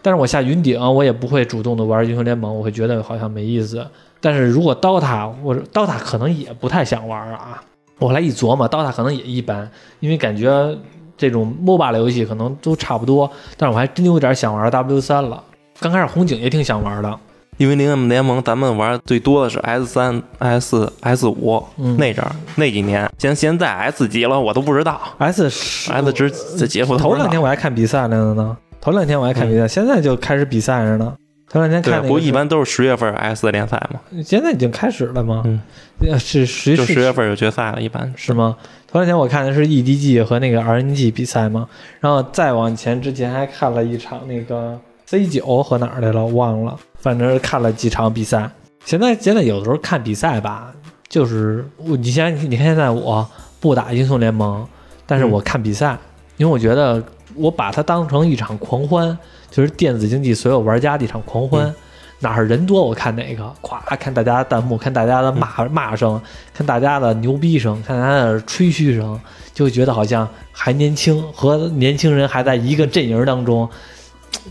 但是我下云顶我也不会主动的玩英雄联盟，我会觉得好像没意思。但是如果 DOTA，我 DOTA 可能也不太想玩啊。我后来一琢磨，DOTA 可能也一般，因为感觉这种 MOBA 类游戏可能都差不多。但是我还真有点想玩 W 三了。刚开始红警也挺想玩的，因为联联盟咱们玩最多的是 S 三、S、S 五嗯那阵儿那几年，现现在 S 几了我都不知道 S 十，S 只这姐夫头两天我还看比赛来了呢，头两天我还看比赛，现在就开始比赛着呢。头两天看对，那个不过一般都是十月份 S 联赛嘛，现在已经开始了吗？嗯呃，是十就十月份有决赛了，一般是吗？头两天我看的是 EDG 和那个 RNG 比赛嘛，然后再往前之前还看了一场那个 C 九和哪儿来了，我忘了，反正是看了几场比赛。现在现在有的时候看比赛吧，就是我你现在你看现在我不打英雄联盟，但是我看比赛，因为我觉得我把它当成一场狂欢，就是电子竞技所有玩家的一场狂欢。哪儿人多我看哪个，咵看大家的弹幕，看大家的骂、骂声，看大家的牛逼声，看大家的吹嘘声，就会觉得好像还年轻，和年轻人还在一个阵营当中，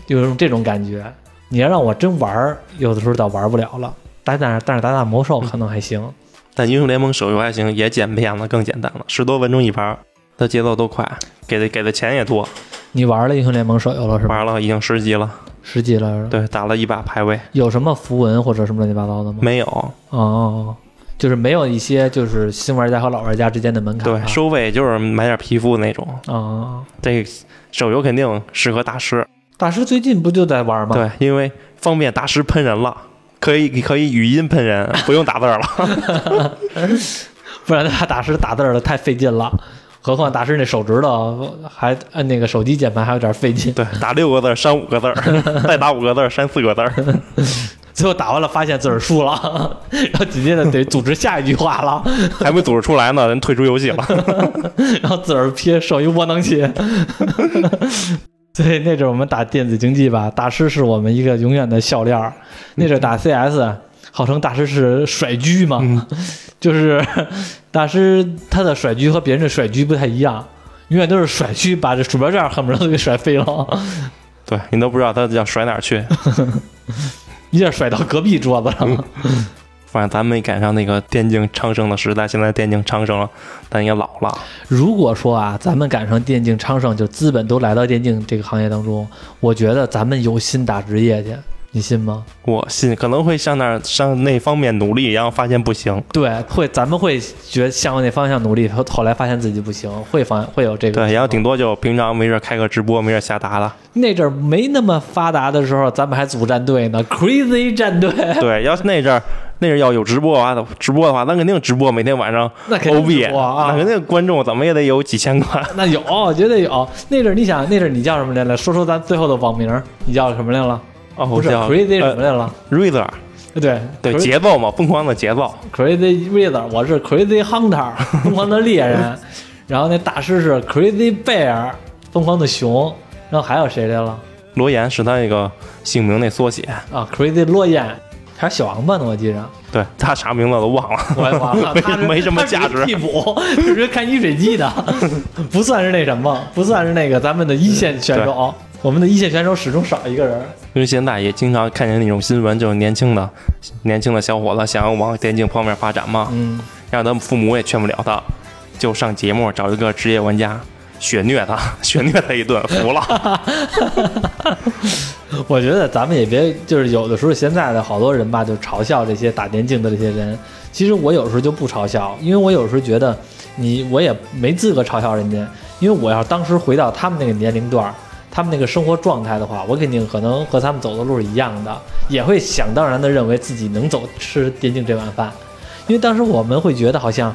有一种这种感觉。你要让我真玩儿，有的时候倒玩不了了。但但是但是打打魔兽可能还行。但英雄联盟手游还行，也简培养的，更简单了，十多分钟一盘，它节奏都快，给的给的钱也多，你玩了英雄联盟手游了是吧？玩了已经十级了，十级了，对，打了一把排位，有什么符文或者什么乱七八糟的吗？没有，哦就是没有一些就是新玩家和老玩家之间的门槛啊。对，收费就是买点皮肤那种，哦，这手游肯定适合大师，大师最近不就在玩吗？对，因为方便大师喷人了。可以可以语音喷人，不用打字了。不然他大师打字儿了太费劲了。何况大师那手指头还按那个手机键盘还有点费劲，对，打六个字删五个字儿，再打五个字儿删四个字儿。最后打完了发现自个儿输了，然后紧接着得组织下一句话了，还没组织出来呢，人退出游戏了。然后自个儿撇手一窝囊气。所以那阵我们打电子竞技吧，大师是我们一个永远的笑料。那阵打 CS，号称大师是甩狙嘛，就是大师他的甩狙和别人的甩狙不太一样，永远都是甩狙把这鼠标垫恨不得都给甩飞了，对你都不知道他要甩哪儿去。一下甩到隔壁桌子上了。反正咱没赶上那个电竞昌盛的时代，现在电竞昌盛了，但也老了。如果说啊，咱们赶上电竞昌盛，就资本都来到电竞这个行业当中，我觉得咱们有心打职业去，你信吗？我信可能会向那儿向那方面努力，然后发现不行。对，会咱们会觉向那方向努力，后后来发现自己不行，会发会有这个。对，然后顶多就平常没事开个直播，没事瞎打打。那阵儿没那么发达的时候，咱们还组战队呢，Crazy 战队，对，要是那阵儿那阵儿要有直播的话，直播的话，那肯定直播，每天晚上那肯定 OB，直播啊那肯定观众怎么也得有几千个。那有，绝对有。那阵儿你想，那阵儿你叫什么来了？说说咱最后的网名儿，你叫什么来了？哦，不是 Crazy 什呃么来了？Razor，对对节奏嘛，疯狂的节奏。Crazy Razor，我是 Crazy Hunter，疯狂的猎人。然后那大师是 Crazy Bear，疯狂的熊。然后还有谁来了？罗岩是他那个姓名那缩写。啊，Crazy 罗岩。还有小王八呢，我记着，对他啥名字都忘了，我也忘了，没他没什么价值替补，就是看饮水机的，不算是那什么，不算是那个咱们的一线选手。我们的一线选手始终少一个人。因为现在也经常看见那种新闻，就是年轻的年轻的小伙子想要往电竞方面发展嘛，嗯，让他们父母也劝不了他，就上节目找一个职业玩家血虐他，血虐他一顿，服了。我觉得咱们也别就是有的时候现在的好多人吧，就嘲笑这些打电竞的这些人。其实我有时候就不嘲笑，因为我有时候觉得你我也没资格嘲笑人家，因为我要当时回到他们那个年龄段儿，他们那个生活状态的话，我肯定可能和他们走的路是一样的，也会想当然的认为自己能走吃电竞这碗饭，因为当时我们会觉得好像。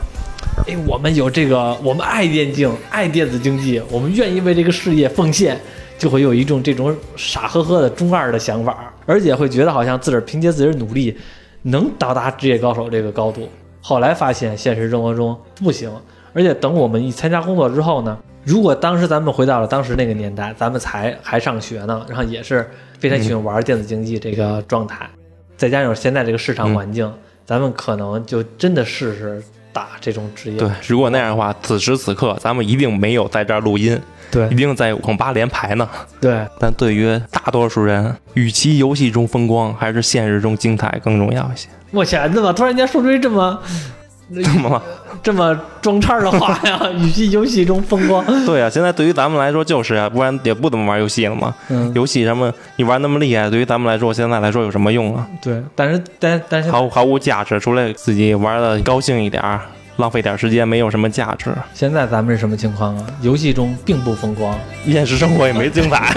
哎，我们有这个，我们爱电竞，爱电子竞技，我们愿意为这个事业奉献，就会有一种这种傻呵呵的中二的想法，而且会觉得好像自个儿凭借自己的努力能到达职业高手这个高度。后来发现现实生活中不行，而且等我们一参加工作之后呢，如果当时咱们回到了当时那个年代，咱们才还上学呢，然后也是非常喜欢玩电子竞技这个状态，再加上现在这个市场环境，咱们可能就真的试试打这种职业。对，如果那样的话，此时此刻咱们一定没有在这儿录音，对一定在网吧连排呢。对，但对于大多数人，与其游戏中风光，还是现实中精彩更重要一些。我天，怎么突然间说出这么 怎么了？这么装叉的话呀？语气游戏中风光，对啊，现在对于咱们来说就是啊，不然也不怎么玩游戏了嘛。嗯，游戏什么，你玩那么厉害，对于咱们来说，现在来说有什么用啊？对，但是但但是毫毫无价值，除了自己玩的高兴一点儿，浪费点时间，没有什么价值。现在咱们是什么情况啊？游戏中并不风光。现实生活也没精彩。